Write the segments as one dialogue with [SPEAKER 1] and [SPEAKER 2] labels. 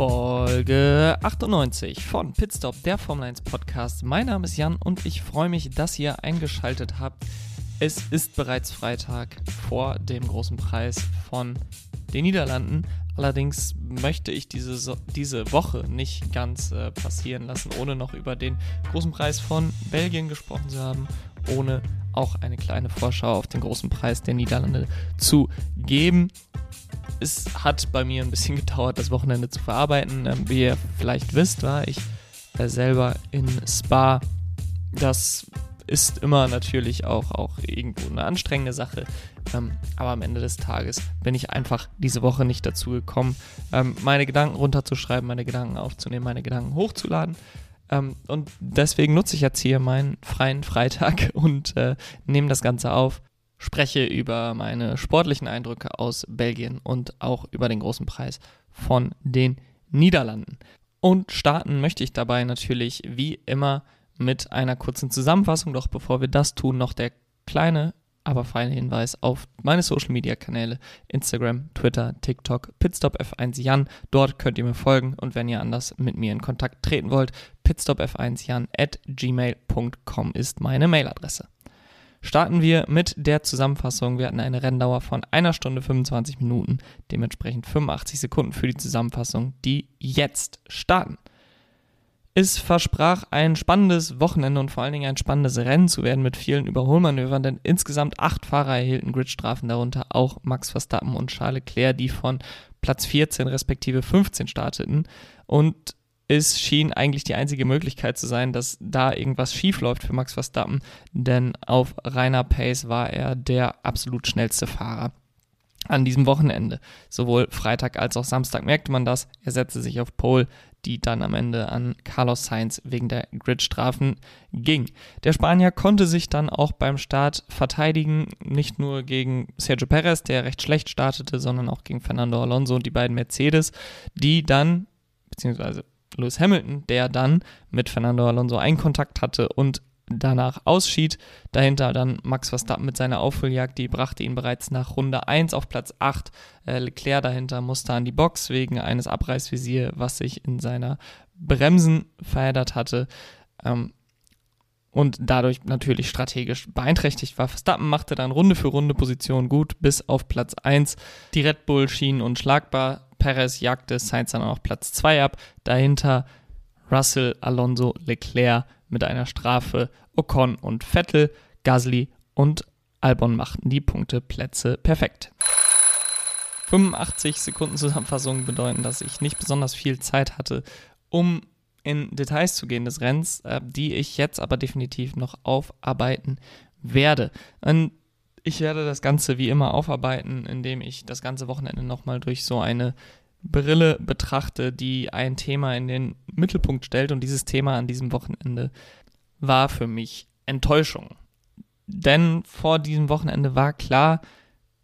[SPEAKER 1] Folge 98 von Pitstop, der Formel 1 Podcast. Mein Name ist Jan und ich freue mich, dass ihr eingeschaltet habt. Es ist bereits Freitag vor dem großen Preis von den Niederlanden. Allerdings möchte ich diese, diese Woche nicht ganz äh, passieren lassen, ohne noch über den großen Preis von Belgien gesprochen zu haben, ohne auch eine kleine Vorschau auf den großen Preis der Niederlande zu geben es hat bei mir ein bisschen gedauert, das Wochenende zu verarbeiten. Ähm, wie ihr vielleicht wisst, war ich äh, selber in Spa. Das ist immer natürlich auch, auch irgendwo eine anstrengende Sache. Ähm, aber am Ende des Tages bin ich einfach diese Woche nicht dazu gekommen, ähm, meine Gedanken runterzuschreiben, meine Gedanken aufzunehmen, meine Gedanken hochzuladen. Ähm, und deswegen nutze ich jetzt hier meinen freien Freitag und äh, nehme das Ganze auf spreche über meine sportlichen Eindrücke aus Belgien und auch über den großen Preis von den Niederlanden. Und starten möchte ich dabei natürlich wie immer mit einer kurzen Zusammenfassung. Doch bevor wir das tun, noch der kleine, aber feine Hinweis auf meine Social Media Kanäle: Instagram, Twitter, TikTok, Pitstop 1 Jan. Dort könnt ihr mir folgen und wenn ihr anders mit mir in Kontakt treten wollt, pitstopf1jan at gmail.com ist meine Mailadresse starten wir mit der Zusammenfassung. Wir hatten eine Renndauer von einer Stunde 25 Minuten, dementsprechend 85 Sekunden für die Zusammenfassung, die jetzt starten. Es versprach ein spannendes Wochenende und vor allen Dingen ein spannendes Rennen zu werden mit vielen Überholmanövern, denn insgesamt acht Fahrer erhielten Gridstrafen, darunter auch Max Verstappen und Charles Leclerc, die von Platz 14 respektive 15 starteten. Und es schien eigentlich die einzige Möglichkeit zu sein, dass da irgendwas schief läuft für Max Verstappen, denn auf reiner Pace war er der absolut schnellste Fahrer an diesem Wochenende. Sowohl Freitag als auch Samstag merkte man das. Er setzte sich auf Pole, die dann am Ende an Carlos Sainz wegen der Gridstrafen ging. Der Spanier konnte sich dann auch beim Start verteidigen, nicht nur gegen Sergio Perez, der recht schlecht startete, sondern auch gegen Fernando Alonso und die beiden Mercedes, die dann, beziehungsweise Lewis Hamilton, der dann mit Fernando Alonso einen Kontakt hatte und danach ausschied. Dahinter dann Max Verstappen mit seiner Aufholjagd, die brachte ihn bereits nach Runde 1 auf Platz 8. Äh, Leclerc dahinter musste an die Box wegen eines Abreißvisier, was sich in seiner Bremsen verheddert hatte. Ähm, und dadurch natürlich strategisch beeinträchtigt war. Verstappen machte dann Runde für Runde Position gut bis auf Platz 1. Die Red Bull schienen unschlagbar Perez jagte Sainz dann auch Platz 2 ab. Dahinter Russell, Alonso, Leclerc mit einer Strafe. Ocon und Vettel, Gasly und Albon machten die Punkteplätze perfekt. 85 Sekunden Zusammenfassung bedeuten, dass ich nicht besonders viel Zeit hatte, um in Details zu gehen des Rennens, äh, die ich jetzt aber definitiv noch aufarbeiten werde. Und ich werde das Ganze wie immer aufarbeiten, indem ich das ganze Wochenende nochmal durch so eine Brille betrachte, die ein Thema in den Mittelpunkt stellt. Und dieses Thema an diesem Wochenende war für mich Enttäuschung. Denn vor diesem Wochenende war klar,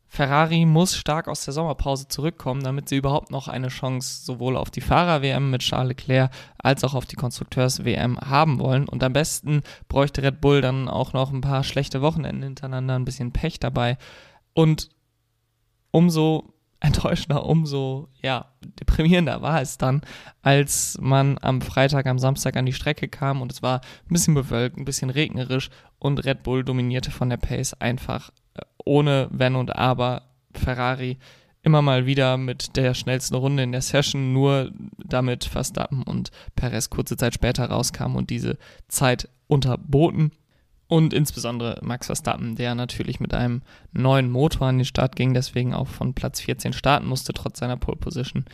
[SPEAKER 1] Ferrari muss stark aus der Sommerpause zurückkommen, damit sie überhaupt noch eine Chance sowohl auf die Fahrer-WM mit Charles Leclerc als auch auf die Konstrukteurs-WM haben wollen. Und am besten bräuchte Red Bull dann auch noch ein paar schlechte Wochenenden hintereinander, ein bisschen Pech dabei. Und umso enttäuschender, umso ja, deprimierender war es dann, als man am Freitag, am Samstag an die Strecke kam und es war ein bisschen bewölkt, ein bisschen regnerisch und Red Bull dominierte von der Pace einfach ohne Wenn und Aber Ferrari immer mal wieder mit der schnellsten Runde in der Session, nur damit Verstappen und Perez kurze Zeit später rauskamen und diese Zeit unterboten. Und insbesondere Max Verstappen, der natürlich mit einem neuen Motor an den Start ging, deswegen auch von Platz 14 starten musste, trotz seiner Pole Position,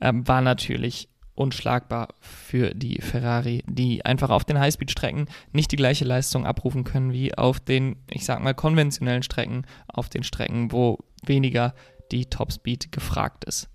[SPEAKER 1] äh, war natürlich unschlagbar für die Ferrari, die einfach auf den Highspeed-Strecken nicht die gleiche Leistung abrufen können wie auf den, ich sag mal, konventionellen Strecken, auf den Strecken, wo weniger die Topspeed gefragt ist.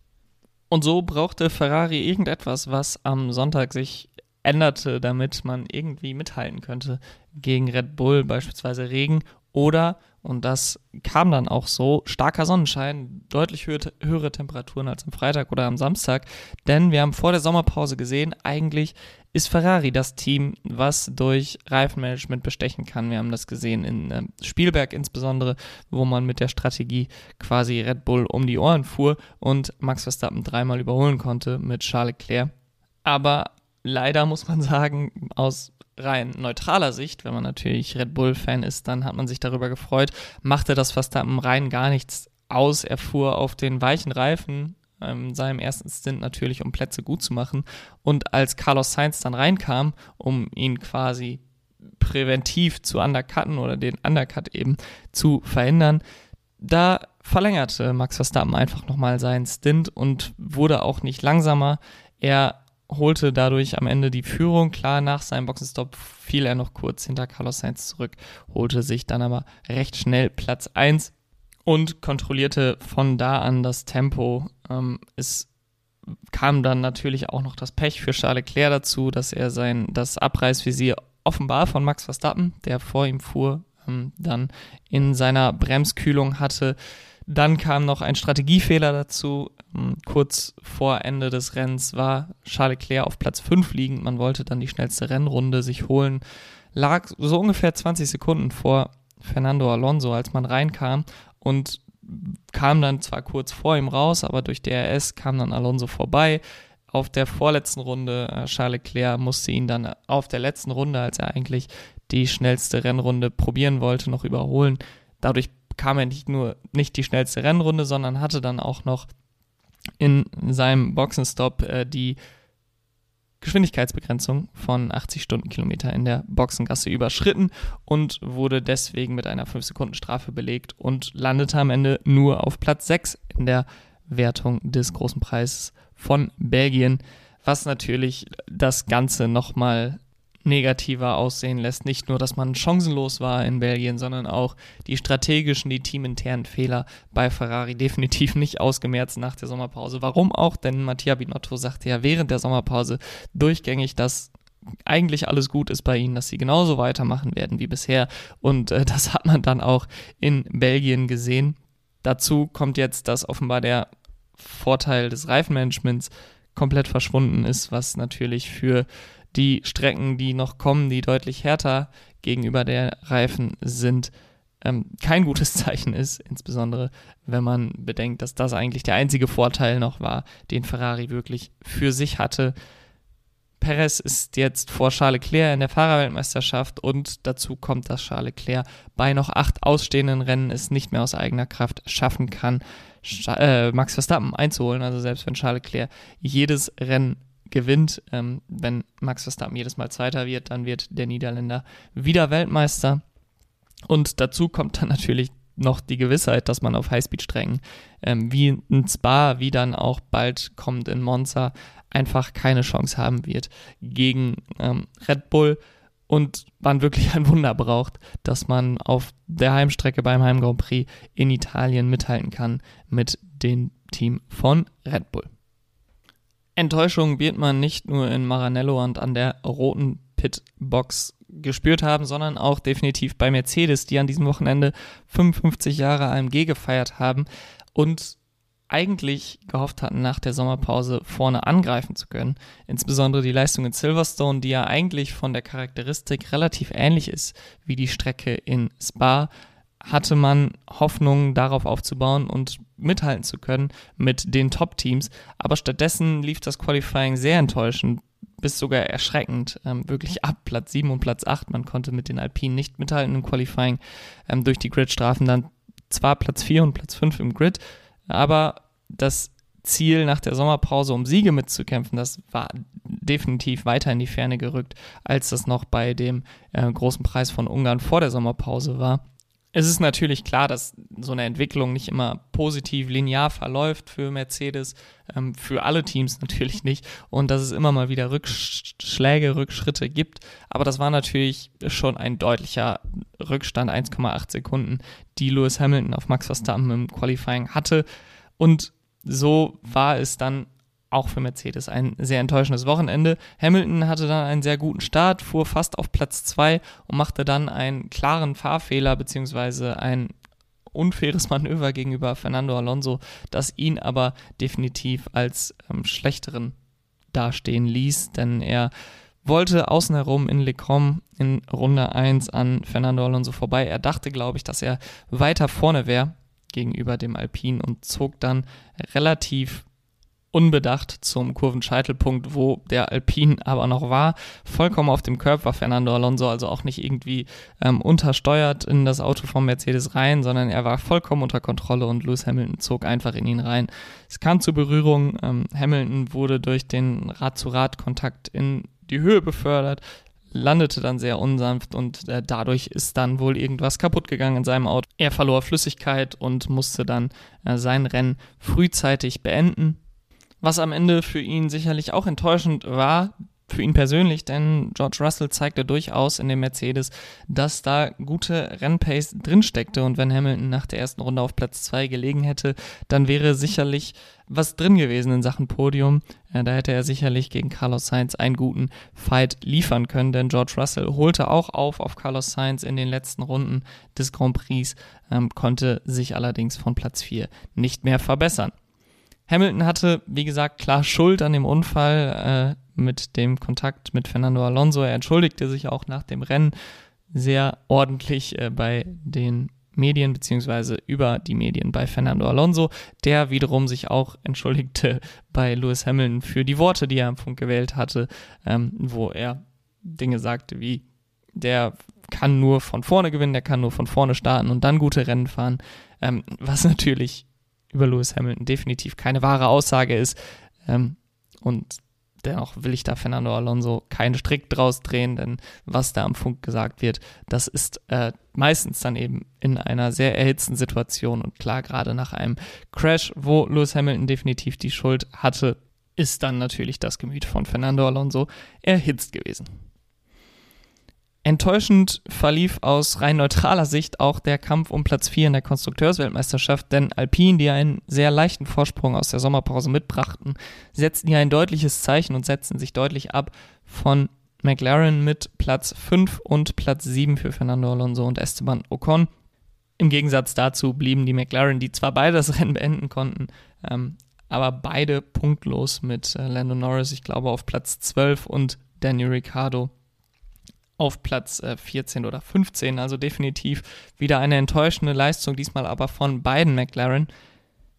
[SPEAKER 1] Und so brauchte Ferrari irgendetwas, was am Sonntag sich änderte, damit man irgendwie mithalten könnte gegen Red Bull, beispielsweise Regen oder, Und das kam dann auch so. Starker Sonnenschein, deutlich höhere, höhere Temperaturen als am Freitag oder am Samstag. Denn wir haben vor der Sommerpause gesehen, eigentlich ist Ferrari das Team, was durch Reifenmanagement bestechen kann. Wir haben das gesehen in äh, Spielberg insbesondere, wo man mit der Strategie quasi Red Bull um die Ohren fuhr und Max Verstappen dreimal überholen konnte mit Charles Leclerc. Aber leider muss man sagen, aus rein neutraler Sicht, wenn man natürlich Red Bull-Fan ist, dann hat man sich darüber gefreut, machte das Verstappen rein gar nichts aus. Er fuhr auf den weichen Reifen ähm, in seinem ersten Stint natürlich, um Plätze gut zu machen. Und als Carlos Sainz dann reinkam, um ihn quasi präventiv zu undercutten oder den Undercut eben zu verhindern, da verlängerte Max Verstappen einfach nochmal seinen Stint und wurde auch nicht langsamer. Er holte dadurch am Ende die Führung. Klar, nach seinem Boxenstopp fiel er noch kurz hinter Carlos Sainz zurück, holte sich dann aber recht schnell Platz 1 und kontrollierte von da an das Tempo. Ähm, es kam dann natürlich auch noch das Pech für Charles Leclerc dazu, dass er sein das Abreißvisier offenbar von Max Verstappen, der vor ihm fuhr, ähm, dann in seiner Bremskühlung hatte. Dann kam noch ein Strategiefehler dazu. Ähm, kurz vor Ende des Rennens war Charles Leclerc auf Platz 5 liegend. Man wollte dann die schnellste Rennrunde sich holen. Lag so ungefähr 20 Sekunden vor Fernando Alonso, als man reinkam und kam dann zwar kurz vor ihm raus, aber durch DRS kam dann Alonso vorbei. Auf der vorletzten Runde, äh, Charles Leclerc musste ihn dann auf der letzten Runde, als er eigentlich die schnellste Rennrunde probieren wollte, noch überholen. Dadurch kam er nicht nur nicht die schnellste Rennrunde, sondern hatte dann auch noch in seinem Boxenstopp äh, die Geschwindigkeitsbegrenzung von 80 Stundenkilometer in der Boxengasse überschritten und wurde deswegen mit einer 5-Sekunden-Strafe belegt und landete am Ende nur auf Platz 6 in der Wertung des großen Preises von Belgien, was natürlich das Ganze nochmal negativer aussehen lässt. Nicht nur, dass man chancenlos war in Belgien, sondern auch die strategischen, die teaminternen Fehler bei Ferrari definitiv nicht ausgemerzt nach der Sommerpause. Warum auch? Denn Mattia Binotto sagte ja während der Sommerpause durchgängig, dass eigentlich alles gut ist bei ihnen, dass sie genauso weitermachen werden wie bisher. Und äh, das hat man dann auch in Belgien gesehen. Dazu kommt jetzt, dass offenbar der Vorteil des Reifenmanagements komplett verschwunden ist, was natürlich für die Strecken, die noch kommen, die deutlich härter gegenüber der Reifen sind, ähm, kein gutes Zeichen ist, insbesondere wenn man bedenkt, dass das eigentlich der einzige Vorteil noch war, den Ferrari wirklich für sich hatte. Perez ist jetzt vor Charles Leclerc in der Fahrerweltmeisterschaft und dazu kommt, dass Charles Leclerc bei noch acht ausstehenden Rennen es nicht mehr aus eigener Kraft schaffen kann, äh, Max Verstappen einzuholen. Also selbst wenn Charles Leclerc jedes Rennen gewinnt. Ähm, wenn Max Verstappen jedes Mal Zweiter wird, dann wird der Niederländer wieder Weltmeister. Und dazu kommt dann natürlich noch die Gewissheit, dass man auf Highspeed-Strängen ähm, wie in Spa, wie dann auch bald kommt in Monza, einfach keine Chance haben wird gegen ähm, Red Bull und man wirklich ein Wunder braucht, dass man auf der Heimstrecke beim Heim Grand Prix in Italien mithalten kann mit dem Team von Red Bull. Enttäuschung wird man nicht nur in Maranello und an der roten Pitbox gespürt haben, sondern auch definitiv bei Mercedes, die an diesem Wochenende 55 Jahre AMG gefeiert haben und eigentlich gehofft hatten, nach der Sommerpause vorne angreifen zu können. Insbesondere die Leistung in Silverstone, die ja eigentlich von der Charakteristik relativ ähnlich ist wie die Strecke in Spa, hatte man Hoffnung darauf aufzubauen und mithalten zu können mit den Top-Teams. Aber stattdessen lief das Qualifying sehr enttäuschend, bis sogar erschreckend, ähm, wirklich ab Platz 7 und Platz 8. Man konnte mit den Alpinen nicht mithalten im Qualifying ähm, durch die Gridstrafen. Dann zwar Platz 4 und Platz 5 im Grid, aber das Ziel nach der Sommerpause, um Siege mitzukämpfen, das war definitiv weiter in die Ferne gerückt, als das noch bei dem äh, großen Preis von Ungarn vor der Sommerpause war. Es ist natürlich klar, dass so eine Entwicklung nicht immer positiv linear verläuft für Mercedes, ähm, für alle Teams natürlich nicht und dass es immer mal wieder Rückschläge, Rückschritte gibt. Aber das war natürlich schon ein deutlicher Rückstand, 1,8 Sekunden, die Lewis Hamilton auf Max Verstappen im Qualifying hatte. Und so war es dann auch für Mercedes ein sehr enttäuschendes Wochenende. Hamilton hatte dann einen sehr guten Start, fuhr fast auf Platz 2 und machte dann einen klaren Fahrfehler bzw. ein unfaires Manöver gegenüber Fernando Alonso, das ihn aber definitiv als ähm, schlechteren dastehen ließ, denn er wollte außen herum in Lecom in Runde 1 an Fernando Alonso vorbei. Er dachte, glaube ich, dass er weiter vorne wäre gegenüber dem Alpin und zog dann relativ unbedacht zum Kurvenscheitelpunkt, wo der Alpin aber noch war. Vollkommen auf dem war Fernando Alonso, also auch nicht irgendwie ähm, untersteuert in das Auto von Mercedes rein, sondern er war vollkommen unter Kontrolle und Lewis Hamilton zog einfach in ihn rein. Es kam zur Berührung. Ähm, Hamilton wurde durch den Rad-zu-Rad-Kontakt in die Höhe befördert, landete dann sehr unsanft und äh, dadurch ist dann wohl irgendwas kaputt gegangen in seinem Auto. Er verlor Flüssigkeit und musste dann äh, sein Rennen frühzeitig beenden was am Ende für ihn sicherlich auch enttäuschend war, für ihn persönlich, denn George Russell zeigte durchaus in dem Mercedes, dass da gute Rennpace drinsteckte und wenn Hamilton nach der ersten Runde auf Platz 2 gelegen hätte, dann wäre sicherlich was drin gewesen in Sachen Podium. Da hätte er sicherlich gegen Carlos Sainz einen guten Fight liefern können, denn George Russell holte auch auf auf Carlos Sainz in den letzten Runden des Grand Prix, ähm, konnte sich allerdings von Platz 4 nicht mehr verbessern. Hamilton hatte, wie gesagt, klar Schuld an dem Unfall äh, mit dem Kontakt mit Fernando Alonso. Er entschuldigte sich auch nach dem Rennen sehr ordentlich äh, bei den Medien beziehungsweise über die Medien bei Fernando Alonso, der wiederum sich auch entschuldigte bei Lewis Hamilton für die Worte, die er am Funk gewählt hatte, ähm, wo er Dinge sagte wie, der kann nur von vorne gewinnen, der kann nur von vorne starten und dann gute Rennen fahren, ähm, was natürlich über Lewis Hamilton definitiv keine wahre Aussage ist. Ähm, und dennoch will ich da Fernando Alonso keinen Strick draus drehen, denn was da am Funk gesagt wird, das ist äh, meistens dann eben in einer sehr erhitzten Situation und klar, gerade nach einem Crash, wo Lewis Hamilton definitiv die Schuld hatte, ist dann natürlich das Gemüt von Fernando Alonso erhitzt gewesen. Enttäuschend verlief aus rein neutraler Sicht auch der Kampf um Platz 4 in der Konstrukteursweltmeisterschaft, denn Alpine, die einen sehr leichten Vorsprung aus der Sommerpause mitbrachten, setzten hier ein deutliches Zeichen und setzten sich deutlich ab von McLaren mit Platz 5 und Platz 7 für Fernando Alonso und Esteban Ocon. Im Gegensatz dazu blieben die McLaren, die zwar beide das Rennen beenden konnten, ähm, aber beide punktlos mit äh, Lando Norris, ich glaube, auf Platz 12 und Daniel Ricciardo auf Platz äh, 14 oder 15. Also definitiv wieder eine enttäuschende Leistung, diesmal aber von beiden McLaren.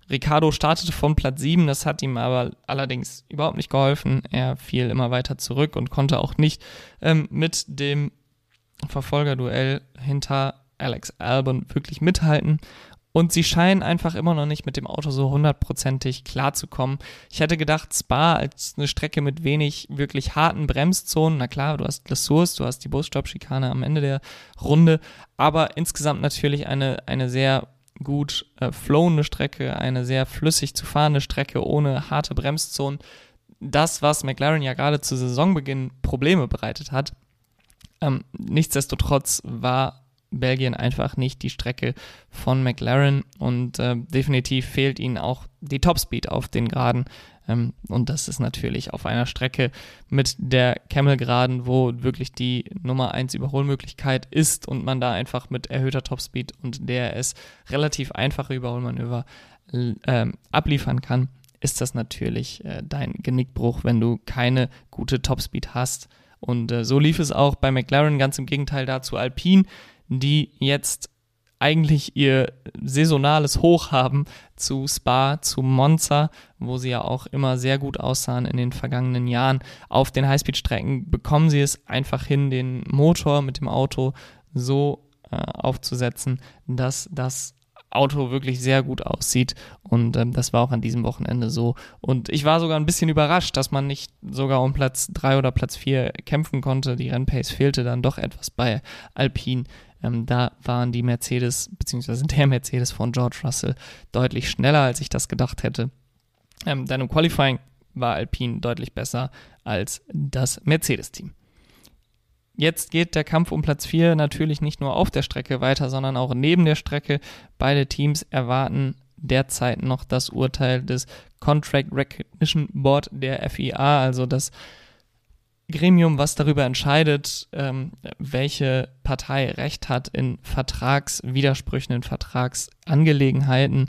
[SPEAKER 1] Ricardo startete von Platz 7, das hat ihm aber allerdings überhaupt nicht geholfen. Er fiel immer weiter zurück und konnte auch nicht ähm, mit dem Verfolgerduell hinter Alex Albon wirklich mithalten. Und sie scheinen einfach immer noch nicht mit dem Auto so hundertprozentig klarzukommen. Ich hätte gedacht, Spa als eine Strecke mit wenig wirklich harten Bremszonen. Na klar, du hast Ressource, du hast die Busstopp-Schikane am Ende der Runde. Aber insgesamt natürlich eine, eine sehr gut äh, flowende Strecke, eine sehr flüssig zu fahrende Strecke ohne harte Bremszonen. Das, was McLaren ja gerade zu Saisonbeginn Probleme bereitet hat. Ähm, nichtsdestotrotz war Belgien einfach nicht die Strecke von McLaren und äh, definitiv fehlt ihnen auch die Topspeed auf den Geraden. Ähm, und das ist natürlich auf einer Strecke mit der Camel-Geraden, wo wirklich die Nummer 1 Überholmöglichkeit ist und man da einfach mit erhöhter Topspeed und DRS relativ einfache Überholmanöver äh, abliefern kann, ist das natürlich äh, dein Genickbruch, wenn du keine gute Topspeed hast. Und äh, so lief es auch bei McLaren, ganz im Gegenteil dazu Alpine die jetzt eigentlich ihr saisonales Hoch haben zu Spa, zu Monza, wo sie ja auch immer sehr gut aussahen in den vergangenen Jahren. Auf den Highspeed-Strecken bekommen sie es einfach hin, den Motor mit dem Auto so äh, aufzusetzen, dass das Auto wirklich sehr gut aussieht. Und ähm, das war auch an diesem Wochenende so. Und ich war sogar ein bisschen überrascht, dass man nicht sogar um Platz 3 oder Platz 4 kämpfen konnte. Die Rennpace fehlte dann doch etwas bei Alpine. Ähm, da waren die Mercedes, beziehungsweise der Mercedes von George Russell deutlich schneller, als ich das gedacht hätte. Ähm, dann im Qualifying war Alpine deutlich besser als das Mercedes-Team. Jetzt geht der Kampf um Platz 4 natürlich nicht nur auf der Strecke weiter, sondern auch neben der Strecke. Beide Teams erwarten derzeit noch das Urteil des Contract Recognition Board der FIA, also das Gremium, was darüber entscheidet, ähm, welche Partei Recht hat in Vertragswidersprüchen, in Vertragsangelegenheiten.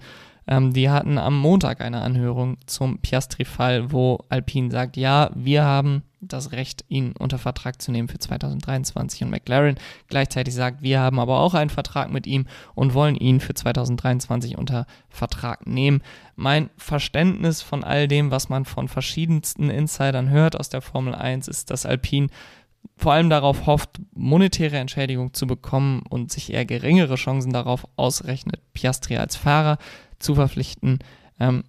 [SPEAKER 1] Ähm, die hatten am Montag eine Anhörung zum Piastri-Fall, wo Alpine sagt, ja, wir haben das Recht, ihn unter Vertrag zu nehmen für 2023 und McLaren gleichzeitig sagt, wir haben aber auch einen Vertrag mit ihm und wollen ihn für 2023 unter Vertrag nehmen. Mein Verständnis von all dem, was man von verschiedensten Insidern hört aus der Formel 1, ist, dass Alpine vor allem darauf hofft, monetäre Entschädigung zu bekommen und sich eher geringere Chancen darauf ausrechnet, Piastri als Fahrer zu verpflichten. Ähm,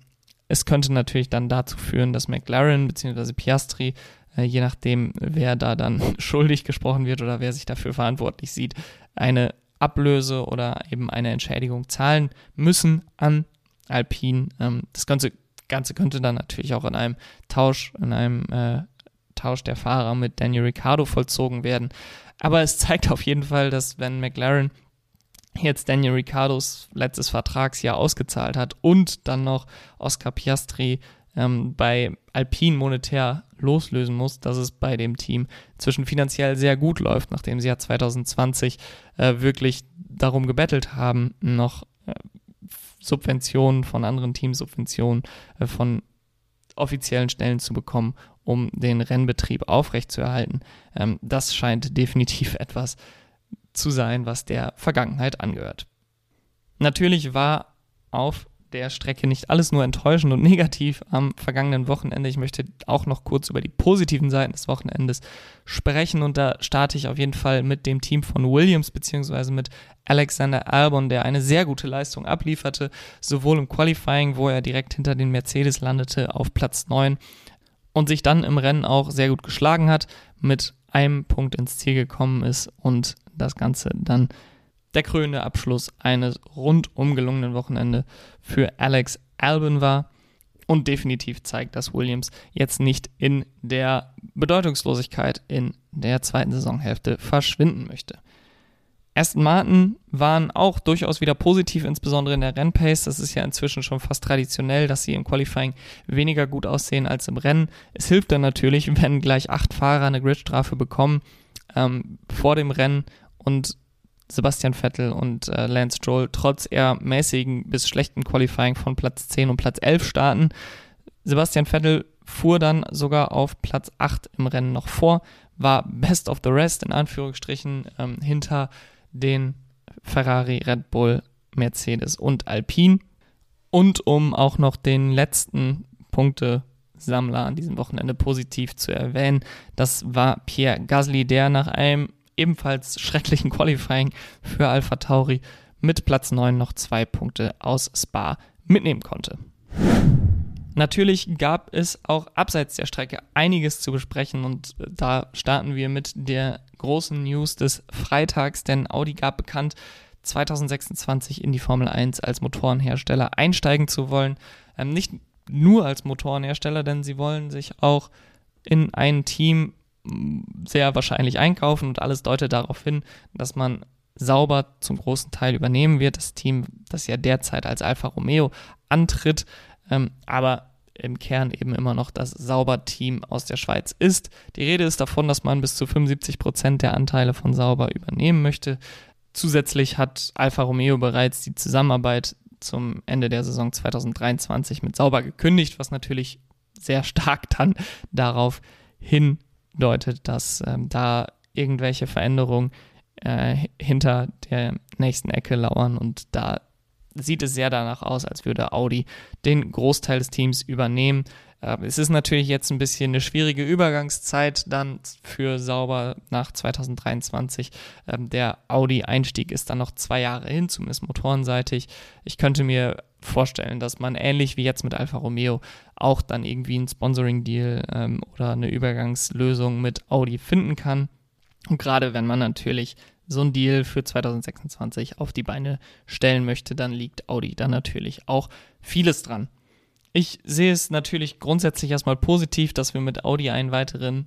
[SPEAKER 1] es könnte natürlich dann dazu führen, dass McLaren bzw. Piastri je nachdem, wer da dann schuldig gesprochen wird oder wer sich dafür verantwortlich sieht, eine Ablöse oder eben eine Entschädigung zahlen müssen an Alpine. Ähm, das Ganze, Ganze könnte dann natürlich auch in einem Tausch, in einem äh, Tausch der Fahrer mit Daniel Ricciardo vollzogen werden. Aber es zeigt auf jeden Fall, dass wenn McLaren jetzt Daniel Ricciardos letztes Vertragsjahr ausgezahlt hat und dann noch Oscar Piastri ähm, bei Alpine monetär loslösen muss, dass es bei dem Team zwischen finanziell sehr gut läuft, nachdem sie ja 2020 äh, wirklich darum gebettelt haben, noch äh, Subventionen von anderen Teams, Subventionen äh, von offiziellen Stellen zu bekommen, um den Rennbetrieb aufrechtzuerhalten. Ähm, das scheint definitiv etwas zu sein, was der Vergangenheit angehört. Natürlich war auf der Strecke nicht alles nur enttäuschend und negativ am vergangenen Wochenende. Ich möchte auch noch kurz über die positiven Seiten des Wochenendes sprechen und da starte ich auf jeden Fall mit dem Team von Williams beziehungsweise mit Alexander Albon, der eine sehr gute Leistung ablieferte, sowohl im Qualifying, wo er direkt hinter den Mercedes landete auf Platz 9 und sich dann im Rennen auch sehr gut geschlagen hat, mit einem Punkt ins Ziel gekommen ist und das Ganze dann der krönende Abschluss eines rundum gelungenen Wochenende für Alex Albon war und definitiv zeigt, dass Williams jetzt nicht in der Bedeutungslosigkeit in der zweiten Saisonhälfte verschwinden möchte. Aston Martin waren auch durchaus wieder positiv, insbesondere in der Rennpace. Das ist ja inzwischen schon fast traditionell, dass sie im Qualifying weniger gut aussehen als im Rennen. Es hilft dann natürlich, wenn gleich acht Fahrer eine Gridstrafe bekommen ähm, vor dem Rennen und Sebastian Vettel und äh, Lance Stroll trotz eher mäßigen bis schlechten Qualifying von Platz 10 und Platz 11 starten. Sebastian Vettel fuhr dann sogar auf Platz 8 im Rennen noch vor, war best of the rest in Anführungsstrichen ähm, hinter den Ferrari, Red Bull, Mercedes und Alpine. Und um auch noch den letzten Punktesammler an diesem Wochenende positiv zu erwähnen, das war Pierre Gasly, der nach einem ebenfalls schrecklichen Qualifying für Alpha Tauri mit Platz 9 noch zwei Punkte aus Spa mitnehmen konnte. Natürlich gab es auch abseits der Strecke einiges zu besprechen und da starten wir mit der großen News des Freitags, denn Audi gab bekannt, 2026 in die Formel 1 als Motorenhersteller einsteigen zu wollen. Ähm, nicht nur als Motorenhersteller, denn sie wollen sich auch in ein Team sehr wahrscheinlich einkaufen und alles deutet darauf hin, dass man sauber zum großen Teil übernehmen wird. Das Team, das ja derzeit als Alfa Romeo antritt, ähm, aber im Kern eben immer noch das Sauber-Team aus der Schweiz ist. Die Rede ist davon, dass man bis zu 75 Prozent der Anteile von Sauber übernehmen möchte. Zusätzlich hat Alfa Romeo bereits die Zusammenarbeit zum Ende der Saison 2023 mit Sauber gekündigt, was natürlich sehr stark dann darauf hin deutet, dass ähm, da irgendwelche Veränderungen äh, hinter der nächsten Ecke lauern und da sieht es sehr danach aus, als würde Audi den Großteil des Teams übernehmen. Äh, es ist natürlich jetzt ein bisschen eine schwierige Übergangszeit dann für Sauber nach 2023. Ähm, der Audi-Einstieg ist dann noch zwei Jahre hin, zumindest motorenseitig. Ich könnte mir vorstellen, dass man ähnlich wie jetzt mit Alfa Romeo auch dann irgendwie einen Sponsoring-Deal ähm, oder eine Übergangslösung mit Audi finden kann. Und gerade wenn man natürlich so ein Deal für 2026 auf die Beine stellen möchte, dann liegt Audi da natürlich auch vieles dran. Ich sehe es natürlich grundsätzlich erstmal positiv, dass wir mit Audi einen weiteren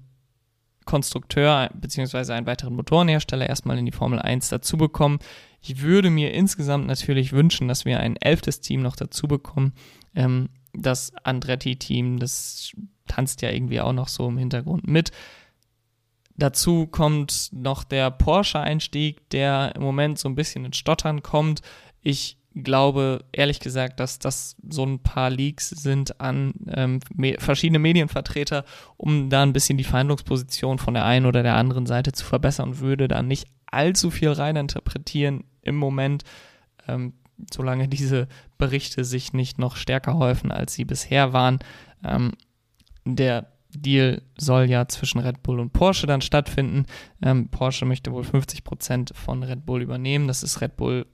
[SPEAKER 1] Konstrukteur bzw. einen weiteren Motorenhersteller erstmal in die Formel 1 dazu bekommen. Ich würde mir insgesamt natürlich wünschen, dass wir ein elftes Team noch dazu bekommen. Ähm, das Andretti-Team, das tanzt ja irgendwie auch noch so im Hintergrund mit. Dazu kommt noch der Porsche-Einstieg, der im Moment so ein bisschen ins Stottern kommt. Ich glaube ehrlich gesagt, dass das so ein paar Leaks sind an ähm, me verschiedene Medienvertreter, um da ein bisschen die Verhandlungsposition von der einen oder der anderen Seite zu verbessern und würde da nicht allzu viel reininterpretieren im Moment, ähm, solange diese Berichte sich nicht noch stärker häufen, als sie bisher waren. Ähm, der Deal soll ja zwischen Red Bull und Porsche dann stattfinden. Ähm, Porsche möchte wohl 50 Prozent von Red Bull übernehmen. Das ist Red Bull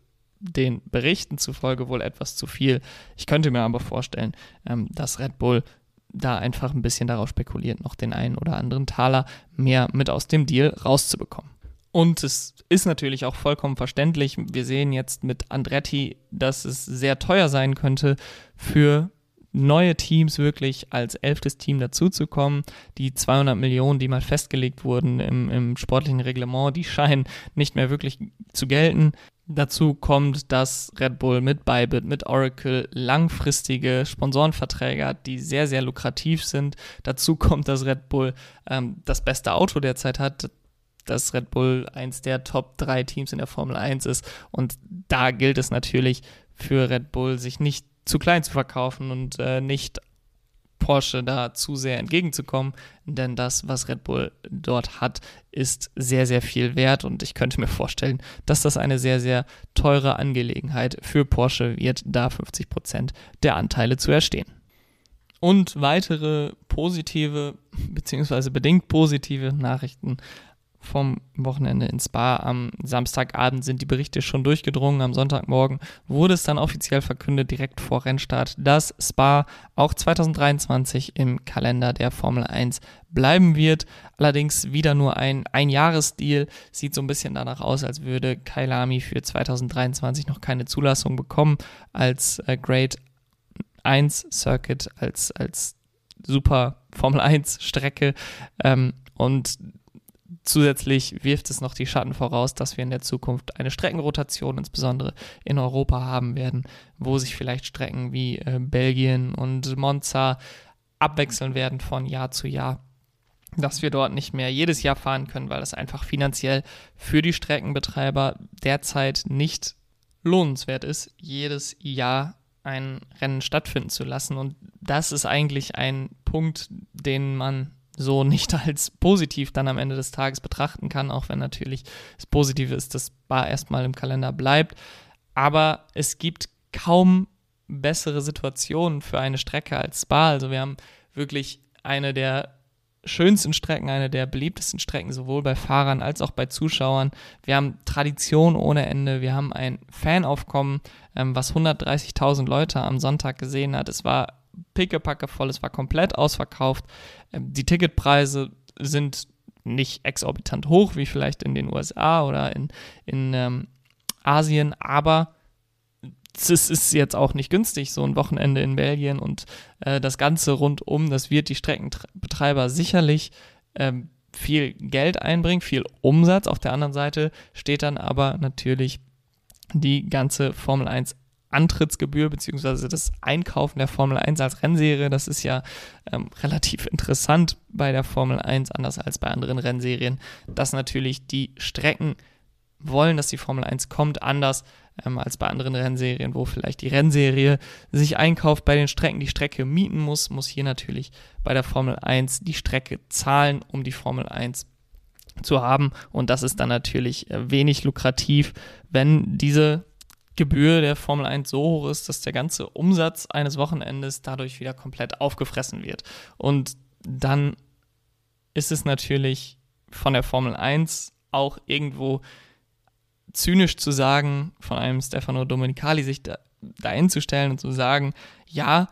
[SPEAKER 1] den Berichten zufolge wohl etwas zu viel. Ich könnte mir aber vorstellen, ähm, dass Red Bull da einfach ein bisschen darauf spekuliert, noch den einen oder anderen Taler mehr mit aus dem Deal rauszubekommen. Und es ist natürlich auch vollkommen verständlich. Wir sehen jetzt mit Andretti, dass es sehr teuer sein könnte für neue Teams wirklich als elftes Team dazuzukommen. Die 200 Millionen, die mal festgelegt wurden im, im sportlichen Reglement, die scheinen nicht mehr wirklich zu gelten. Dazu kommt, dass Red Bull mit Bybit, mit Oracle langfristige Sponsorenverträge hat, die sehr, sehr lukrativ sind. Dazu kommt, dass Red Bull ähm, das beste Auto derzeit hat, dass Red Bull eins der Top 3 Teams in der Formel 1 ist. Und da gilt es natürlich für Red Bull, sich nicht zu klein zu verkaufen und äh, nicht Porsche da zu sehr entgegenzukommen, denn das, was Red Bull dort hat, ist sehr, sehr viel wert und ich könnte mir vorstellen, dass das eine sehr, sehr teure Angelegenheit für Porsche wird, da 50 Prozent der Anteile zu erstehen. Und weitere positive beziehungsweise bedingt positive Nachrichten vom Wochenende in Spa. Am Samstagabend sind die Berichte schon durchgedrungen. Am Sonntagmorgen wurde es dann offiziell verkündet, direkt vor Rennstart, dass Spa auch 2023 im Kalender der Formel 1 bleiben wird. Allerdings wieder nur ein Einjahresdeal. Sieht so ein bisschen danach aus, als würde Kailami für 2023 noch keine Zulassung bekommen als äh, Grade 1 Circuit, als, als super Formel 1 Strecke. Ähm, und Zusätzlich wirft es noch die Schatten voraus, dass wir in der Zukunft eine Streckenrotation insbesondere in Europa haben werden, wo sich vielleicht Strecken wie äh, Belgien und Monza abwechseln werden von Jahr zu Jahr. Dass wir dort nicht mehr jedes Jahr fahren können, weil das einfach finanziell für die Streckenbetreiber derzeit nicht lohnenswert ist, jedes Jahr ein Rennen stattfinden zu lassen. Und das ist eigentlich ein Punkt, den man so nicht als positiv dann am Ende des Tages betrachten kann, auch wenn natürlich das Positive ist, dass Bar erstmal im Kalender bleibt. Aber es gibt kaum bessere Situationen für eine Strecke als Spa. Also wir haben wirklich eine der schönsten Strecken, eine der beliebtesten Strecken, sowohl bei Fahrern als auch bei Zuschauern. Wir haben Tradition ohne Ende. Wir haben ein Fanaufkommen, ähm, was 130.000 Leute am Sonntag gesehen hat. Es war pickepacke voll, es war komplett ausverkauft. Ähm, die Ticketpreise sind nicht exorbitant hoch, wie vielleicht in den USA oder in, in ähm, Asien, aber es ist jetzt auch nicht günstig, so ein Wochenende in Belgien und äh, das Ganze rundum, das wird die Streckenbetreiber sicherlich ähm, viel Geld einbringen, viel Umsatz. Auf der anderen Seite steht dann aber natürlich die ganze Formel 1 Antrittsgebühr beziehungsweise das Einkaufen der Formel 1 als Rennserie, das ist ja ähm, relativ interessant bei der Formel 1, anders als bei anderen Rennserien, dass natürlich die Strecken wollen, dass die Formel 1 kommt, anders ähm, als bei anderen Rennserien, wo vielleicht die Rennserie sich einkauft bei den Strecken, die Strecke mieten muss, muss hier natürlich bei der Formel 1 die Strecke zahlen, um die Formel 1 zu haben. Und das ist dann natürlich äh, wenig lukrativ, wenn diese Gebühr der Formel 1 so hoch ist, dass der ganze Umsatz eines Wochenendes dadurch wieder komplett aufgefressen wird. Und dann ist es natürlich von der Formel 1 auch irgendwo zynisch zu sagen, von einem Stefano Domenicali sich da, dahin zu stellen und zu sagen, ja,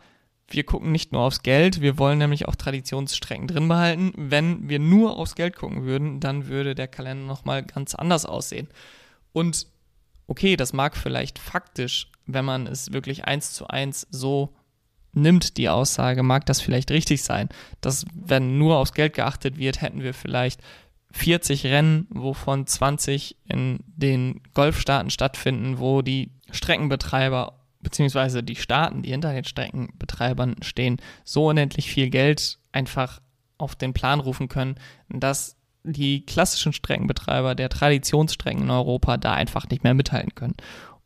[SPEAKER 1] wir gucken nicht nur aufs Geld, wir wollen nämlich auch Traditionsstrecken drin behalten. Wenn wir nur aufs Geld gucken würden, dann würde der Kalender nochmal ganz anders aussehen. Und okay, das mag vielleicht faktisch, wenn man es wirklich eins zu eins so nimmt, die Aussage, mag das vielleicht richtig sein, dass wenn nur aufs Geld geachtet wird, hätten wir vielleicht 40 Rennen, wovon 20 in den Golfstaaten stattfinden, wo die Streckenbetreiber beziehungsweise die Staaten, die hinter den Streckenbetreibern stehen, so unendlich viel Geld einfach auf den Plan rufen können, dass die klassischen Streckenbetreiber der Traditionsstrecken in Europa da einfach nicht mehr mithalten können.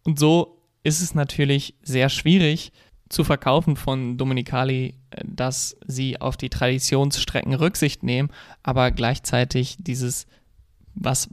[SPEAKER 1] Und so ist es natürlich sehr schwierig zu verkaufen von Dominicali, äh, dass sie auf die Traditionsstrecken Rücksicht nehmen, aber gleichzeitig dieses, was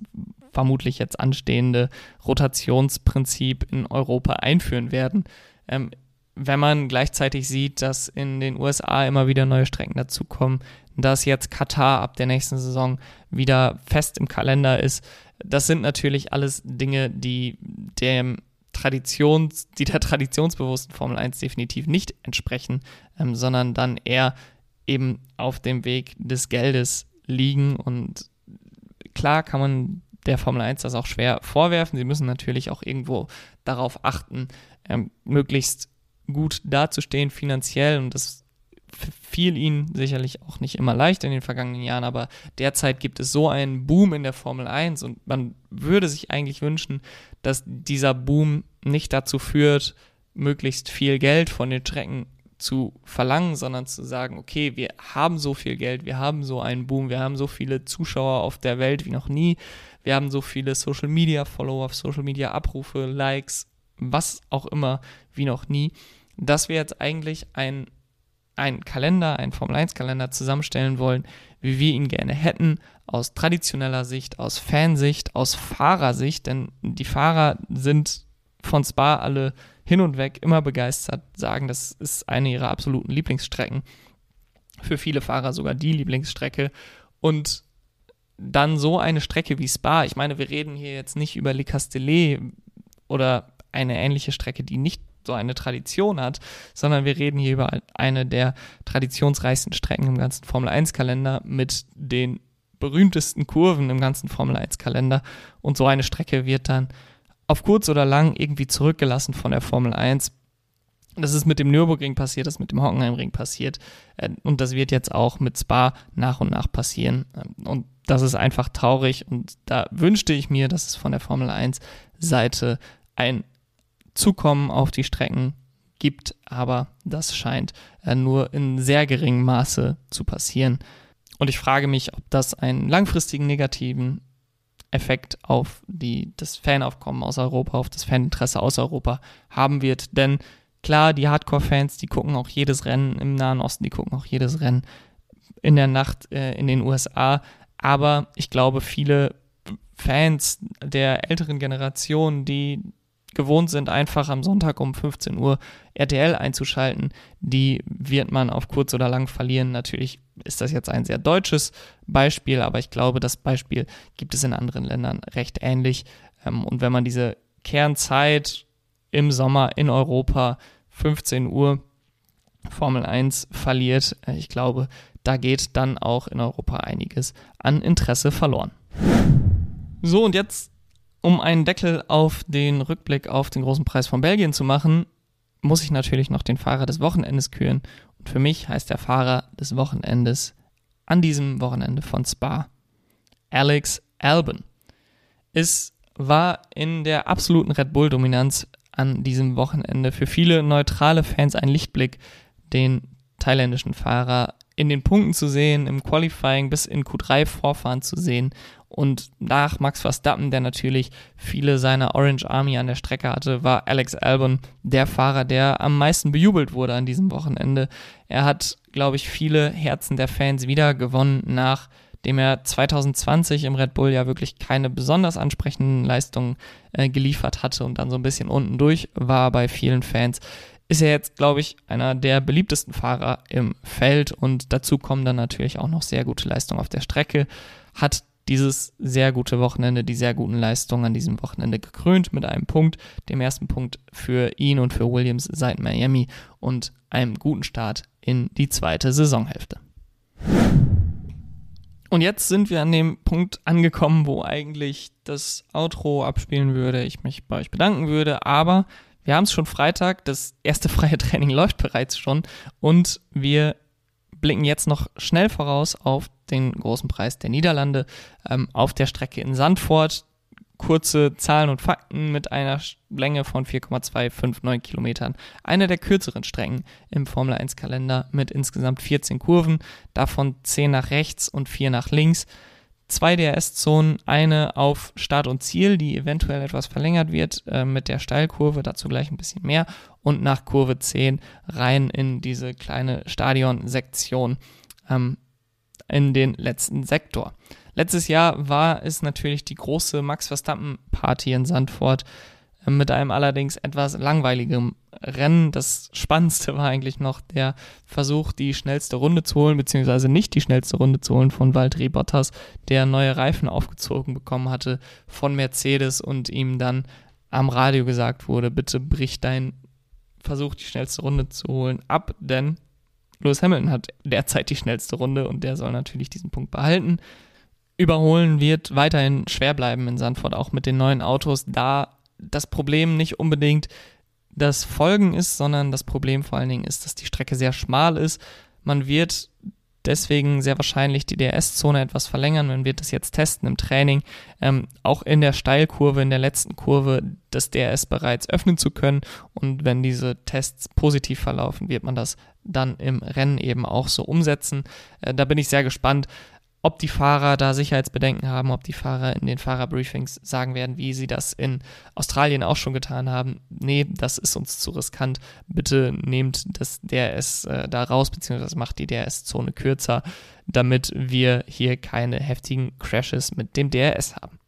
[SPEAKER 1] vermutlich jetzt anstehende Rotationsprinzip in Europa einführen werden. Ähm, wenn man gleichzeitig sieht, dass in den USA immer wieder neue Strecken dazukommen, dass jetzt Katar ab der nächsten Saison wieder fest im Kalender ist, das sind natürlich alles Dinge, die dem Traditions, die der traditionsbewussten Formel 1 definitiv nicht entsprechen, ähm, sondern dann eher eben auf dem Weg des Geldes liegen. Und klar kann man der Formel 1 das auch schwer vorwerfen. Sie müssen natürlich auch irgendwo darauf achten, ähm, möglichst gut dazustehen finanziell und das fiel ihnen sicherlich auch nicht immer leicht in den vergangenen Jahren, aber derzeit gibt es so einen Boom in der Formel 1 und man würde sich eigentlich wünschen, dass dieser Boom nicht dazu führt, möglichst viel Geld von den Strecken zu verlangen, sondern zu sagen, okay, wir haben so viel Geld, wir haben so einen Boom, wir haben so viele Zuschauer auf der Welt wie noch nie, wir haben so viele Social Media Follower, Social Media Abrufe, Likes, was auch immer wie noch nie, dass wir jetzt eigentlich ein einen Kalender, einen Formel 1 Kalender zusammenstellen wollen, wie wir ihn gerne hätten, aus traditioneller Sicht, aus Fansicht, aus Fahrersicht, denn die Fahrer sind von Spa alle hin und weg immer begeistert, sagen, das ist eine ihrer absoluten Lieblingsstrecken. Für viele Fahrer sogar die Lieblingsstrecke. Und dann so eine Strecke wie Spa, ich meine, wir reden hier jetzt nicht über Le Castellet oder eine ähnliche Strecke, die nicht so eine Tradition hat, sondern wir reden hier über eine der traditionsreichsten Strecken im ganzen Formel 1-Kalender mit den berühmtesten Kurven im ganzen Formel 1-Kalender. Und so eine Strecke wird dann auf kurz oder lang irgendwie zurückgelassen von der Formel 1. Das ist mit dem Nürburgring passiert, das ist mit dem Hockenheimring passiert äh, und das wird jetzt auch mit Spa nach und nach passieren. Ähm, und das ist einfach traurig und da wünschte ich mir, dass es von der Formel 1 Seite ein Zukommen auf die Strecken gibt, aber das scheint äh, nur in sehr geringem Maße zu passieren. Und ich frage mich, ob das einen langfristigen negativen Effekt auf die, das Fanaufkommen aus Europa, auf das Faninteresse aus Europa haben wird. Denn klar, die Hardcore-Fans, die gucken auch jedes Rennen im Nahen Osten, die gucken auch jedes Rennen in der Nacht äh, in den USA. Aber ich glaube, viele Fans der älteren Generation, die gewohnt sind, einfach am Sonntag um 15 Uhr RTL einzuschalten, die wird man auf kurz oder lang verlieren. Natürlich ist das jetzt ein sehr deutsches Beispiel, aber ich glaube, das Beispiel gibt es in anderen Ländern recht ähnlich. Ähm, und wenn man diese Kernzeit im Sommer in Europa 15 Uhr Formel 1 verliert, äh, ich glaube, da geht dann auch in Europa einiges an Interesse verloren. So, und jetzt um einen Deckel auf den Rückblick auf den großen Preis von Belgien zu machen, muss ich natürlich noch den Fahrer des Wochenendes küren. Und für mich heißt der Fahrer des Wochenendes an diesem Wochenende von Spa Alex Albon. Es war in der absoluten Red Bull-Dominanz an diesem Wochenende für viele neutrale Fans ein Lichtblick, den thailändischen Fahrer in den Punkten zu sehen, im Qualifying bis in Q3 Vorfahren zu sehen und nach Max Verstappen, der natürlich viele seiner Orange Army an der Strecke hatte, war Alex Albon der Fahrer, der am meisten bejubelt wurde an diesem Wochenende. Er hat, glaube ich, viele Herzen der Fans wieder gewonnen, nachdem er 2020 im Red Bull ja wirklich keine besonders ansprechenden Leistungen äh, geliefert hatte und dann so ein bisschen unten durch war bei vielen Fans ist er jetzt, glaube ich, einer der beliebtesten Fahrer im Feld und dazu kommen dann natürlich auch noch sehr gute Leistungen auf der Strecke. Hat dieses sehr gute Wochenende, die sehr guten Leistungen an diesem Wochenende gekrönt mit einem Punkt, dem ersten Punkt für ihn und für Williams seit Miami und einem guten Start in die zweite Saisonhälfte. Und jetzt sind wir an dem Punkt angekommen, wo eigentlich das Outro abspielen würde, ich mich bei euch bedanken würde, aber Wir haben es schon Freitag, das erste freie Training läuft bereits schon und wir blicken jetzt noch schnell voraus auf den großen Preis der Niederlande ähm, auf der Strecke in Sandford. Kurze Zahlen und Fakten mit einer Länge von 4,259 Kilometern. Eine der kürzeren Strecken im Formel 1 Kalender mit insgesamt 14 Kurven, davon 10 nach rechts und 4 nach links zwei DRS-Zonen, eine auf Start und Ziel, die eventuell etwas verlängert wird äh, mit der Steilkurve, dazu gleich ein bisschen mehr, und nach Kurve 10 rein in diese kleine Stadionsektion ähm, in den letzten Sektor. Letztes Jahr war es natürlich die große Max Verstappen-Party in Sandford äh, mit einem allerdings etwas langweiligem Rennen. Das Spannendste war eigentlich noch der Versuch, die schnellste Runde zu holen, beziehungsweise nicht die schnellste Runde zu holen von Valtteri Bottas, der neue Reifen aufgezogen bekommen hatte von Mercedes und ihm dann am Radio gesagt wurde, bitte brich dein Versuch, die schnellste Runde zu holen, ab, denn Lewis Hamilton hat derzeit die schnellste Runde und der soll natürlich diesen Punkt behalten. Überholen wird weiterhin schwer bleiben in Sandford, auch mit den neuen Autos, da das Problem nicht unbedingt das Folgen ist, sondern das Problem vor allen Dingen ist, dass die Strecke sehr schmal ist. Man wird deswegen sehr wahrscheinlich die DRS-Zone etwas verlängern. Man wird das jetzt testen im Training, ähm, auch in der Steilkurve, in der letzten Kurve das DRS bereits öffnen zu können. Und wenn diese Tests positiv verlaufen, wird man das dann im Rennen eben auch so umsetzen. Äh, da bin ich sehr gespannt ob die Fahrer da Sicherheitsbedenken haben, ob die Fahrer in den Fahrerbriefings sagen werden, wie sie das in Australien auch schon getan haben. Nee, das ist uns zu riskant. Bitte nehmt das DRS äh, da raus, beziehungsweise macht die DRS-Zone kürzer, damit wir hier keine heftigen Crashes mit dem DRS haben.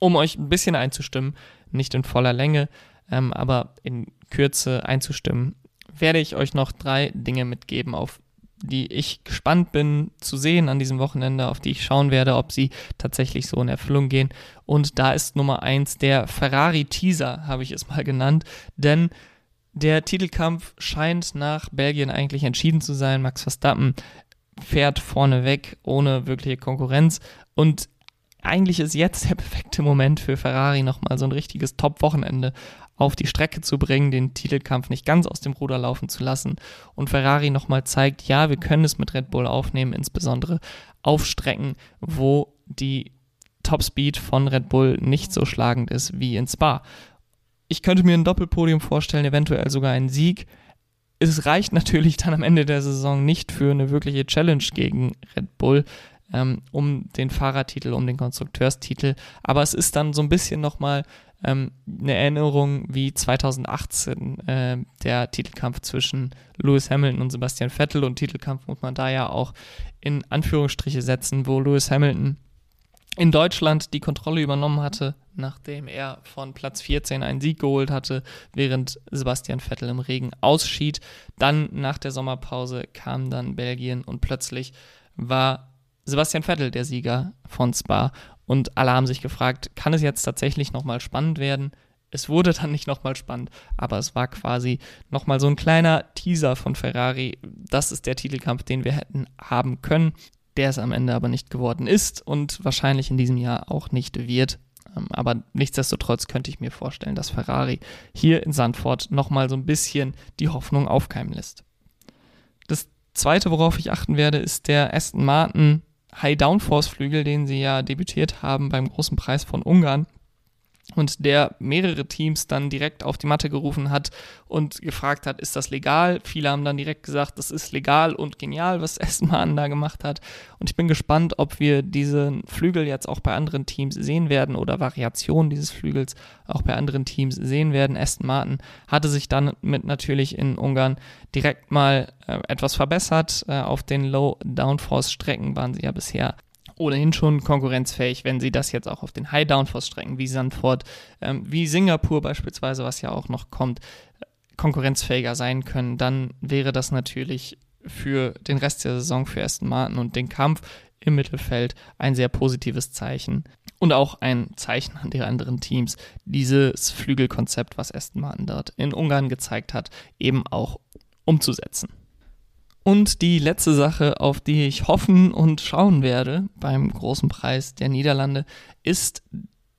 [SPEAKER 1] Um euch ein bisschen einzustimmen, nicht in voller Länge, ähm, aber in Kürze einzustimmen, werde ich euch noch drei Dinge mitgeben, auf die ich gespannt bin zu sehen an diesem Wochenende, auf die ich schauen werde, ob sie tatsächlich so in Erfüllung gehen. Und da ist Nummer eins der Ferrari-Teaser, habe ich es mal genannt, denn der Titelkampf scheint nach Belgien eigentlich entschieden zu sein. Max Verstappen fährt vorne weg ohne wirkliche Konkurrenz und eigentlich ist jetzt der perfekte Moment für Ferrari nochmal so ein richtiges Top-Wochenende auf die Strecke zu bringen, den Titelkampf nicht ganz aus dem Ruder laufen zu lassen und Ferrari nochmal zeigt, ja, wir können es mit Red Bull aufnehmen, insbesondere auf Strecken, wo die Topspeed von Red Bull nicht so schlagend ist wie in Spa. Ich könnte mir ein Doppelpodium vorstellen, eventuell sogar einen Sieg. Es reicht natürlich dann am Ende der Saison nicht für eine wirkliche Challenge gegen Red Bull ähm, um den Fahrertitel, um den Konstrukteurstitel, aber es ist dann so ein bisschen nochmal ähm, eine Erinnerung wie 2018 äh, der Titelkampf zwischen Lewis Hamilton und Sebastian Vettel und Titelkampf muss man da ja auch in Anführungsstriche setzen, wo Lewis Hamilton in Deutschland die Kontrolle übernommen hatte, nachdem er von Platz 14 einen Sieg geholt hatte, während Sebastian Vettel im Regen ausschied. Dann nach der Sommerpause kam dann Belgien und plötzlich war Sebastian Vettel der Sieger von Spa und alle haben sich gefragt, kann es jetzt tatsächlich nochmal spannend werden? Es wurde dann nicht nochmal spannend, aber es war quasi nochmal so ein kleiner Teaser von Ferrari. Das ist der Titelkampf, den wir hätten haben können, der es am Ende aber nicht geworden ist und wahrscheinlich in diesem Jahr auch nicht wird. Ähm, aber nichtsdestotrotz könnte ich mir vorstellen, dass Ferrari hier in Sandford nochmal so ein bisschen die Hoffnung aufkeimen lässt. Das zweite, worauf ich achten werde, ist der Aston Martin High Downforce Flügel, den sie ja debütiert haben beim großen Preis von Ungarn und der mehrere Teams dann direkt auf die Matte gerufen hat und gefragt hat, ist das legal? Viele haben dann direkt gesagt, das ist legal und genial, was Essenmann da gemacht hat. Und ich bin gespannt, ob wir diesen Flügel jetzt auch bei anderen Teams sehen werden oder Variationen dieses Flügels auch bei anderen Teams sehen werden. Aston Martin hatte sich dann mit natürlich in Ungarn direkt mal äh, etwas verbessert. Äh, auf den Low Downforce Strecken waren sie ja bisher ohnehin schon konkurrenzfähig, wenn sie das jetzt auch auf den High-Downforce-Strecken wie Sandford, ähm, wie Singapur beispielsweise, was ja auch noch kommt, konkurrenzfähiger sein können, dann wäre das natürlich für den Rest der Saison für Aston Martin und den Kampf im Mittelfeld ein sehr positives Zeichen und auch ein Zeichen an die anderen Teams, dieses Flügelkonzept, was Aston Martin dort in Ungarn gezeigt hat, eben auch umzusetzen. Und die letzte Sache, auf die ich hoffen und schauen werde beim großen Preis der Niederlande, ist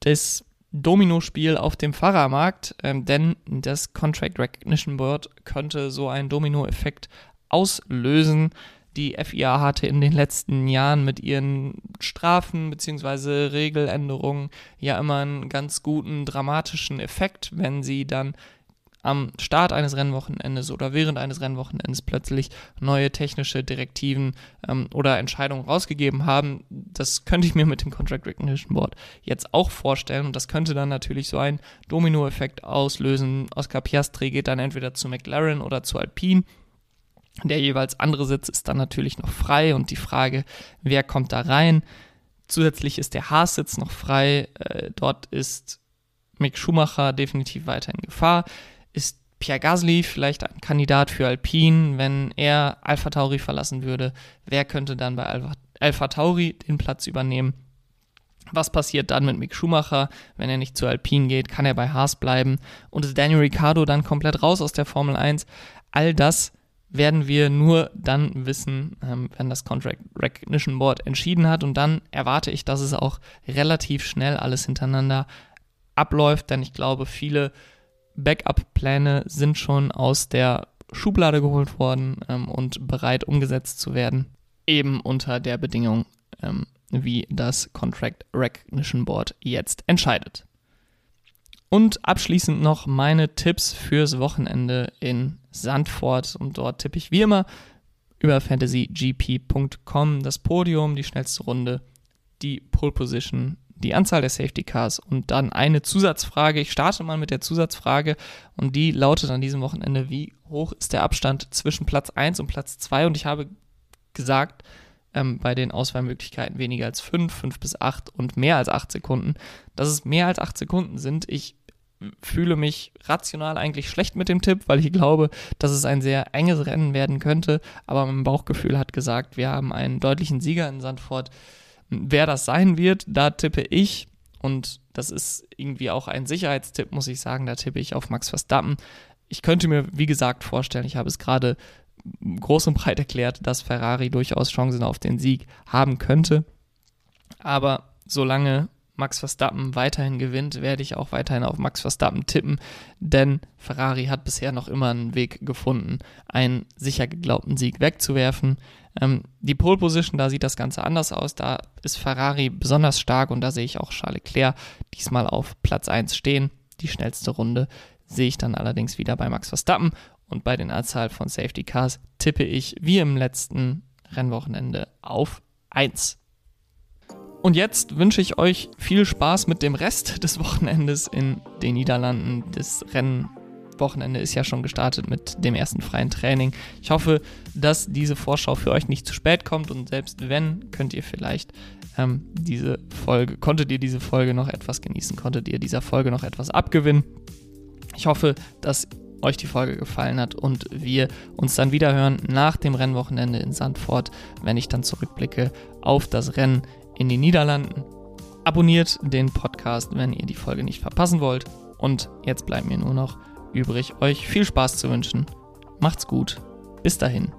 [SPEAKER 1] das Dominospiel auf dem Fahrermarkt, ähm, denn das Contract Recognition Board könnte so einen Dominoeffekt auslösen. Die FIA hatte in den letzten Jahren mit ihren Strafen bzw. Regeländerungen ja immer einen ganz guten dramatischen Effekt, wenn sie dann am Start eines Rennwochenendes oder während eines Rennwochenendes plötzlich neue technische Direktiven ähm, oder Entscheidungen rausgegeben haben. Das könnte ich mir mit dem Contract Recognition Board jetzt auch vorstellen und das könnte dann natürlich so einen Dominoeffekt auslösen. Oscar Piastri geht dann entweder zu McLaren oder zu Alpine. Der jeweils andere Sitz ist dann natürlich noch frei und die Frage, wer kommt da rein? Zusätzlich ist der Haas-Sitz noch frei. Äh, dort ist Mick Schumacher definitiv weiter in Gefahr. Ist Pierre Gasly vielleicht ein Kandidat für Alpine, wenn er Alpha Tauri verlassen würde? Wer könnte dann bei Alpha, Alpha Tauri den Platz übernehmen? Was passiert dann mit Mick Schumacher, wenn er nicht zu Alpine geht? Kann er bei Haas bleiben? Und ist Daniel Ricciardo dann komplett raus aus der Formel 1? All das werden wir nur dann wissen, ähm, wenn das Contract Recognition Board entschieden hat. Und dann erwarte ich, dass es auch relativ schnell alles hintereinander abläuft, denn ich glaube, viele Backup-Pläne sind schon aus der Schublade geholt worden ähm, und bereit umgesetzt zu werden, eben unter der Bedingung, ähm, wie das Contract Recognition Board jetzt entscheidet. Und abschließend noch meine Tipps fürs Wochenende in Sandford. Und dort tippe ich wie immer über fantasygp.com das Podium, die schnellste Runde, die Pole Position, die Anzahl der Safety Cars und dann eine Zusatzfrage. Ich starte mal mit der Zusatzfrage und die lautet an diesem Wochenende, wie hoch ist der Abstand zwischen Platz 1 und Platz 2? Und ich habe gesagt, ähm, bei den Auswahlmöglichkeiten weniger als 5, 5 bis 8 und mehr als 8 Sekunden, dass es mehr als 8 Sekunden sind. Ich fühle mich rational eigentlich schlecht mit dem Tipp, weil ich glaube, dass es ein sehr enges Rennen werden könnte. Aber mein Bauchgefühl hat gesagt, wir haben einen deutlichen Sieger in Sandford. Wer das sein wird, da tippe ich, und das ist irgendwie auch ein Sicherheitstipp, muss ich sagen, da tippe ich auf Max Verstappen. Ich könnte mir, wie gesagt, vorstellen, ich habe es gerade groß und breit erklärt, dass Ferrari durchaus Chancen auf den Sieg haben könnte. Aber solange Max Verstappen weiterhin gewinnt, werde ich auch weiterhin auf Max Verstappen tippen, denn Ferrari hat bisher noch immer einen Weg gefunden, einen sicher geglaubten Sieg wegzuwerfen. Ähm, die Pole Position, da sieht das Ganze anders aus. Da ist Ferrari besonders stark und da sehe ich auch Charles Leclerc diesmal auf Platz 1 stehen. Die schnellste Runde sehe ich dann allerdings wieder bei Max Verstappen und bei den Anzahl von Safety Cars tippe ich wie im letzten Rennwochenende auf 1. Und jetzt wünsche ich euch viel Spaß mit dem Rest des Wochenendes in den Niederlanden. Das Rennwochenende ist ja schon gestartet mit dem ersten freien Training. Ich hoffe, dass diese Vorschau für euch nicht zu spät kommt und selbst wenn, könnt ihr vielleicht ähm, diese Folge, konntet ihr diese Folge noch etwas genießen, konntet ihr dieser Folge noch etwas abgewinnen. Ich hoffe, dass euch die Folge gefallen hat und wir uns dann wieder hören nach dem Rennwochenende in Sandford, wenn ich dann zurückblicke auf das Rennen in den Niederlanden. Abonniert den Podcast, wenn ihr die Folge nicht verpassen wollt. Und jetzt bleibt mir nur noch übrig, euch viel Spaß zu wünschen. Macht's gut. Bis dahin.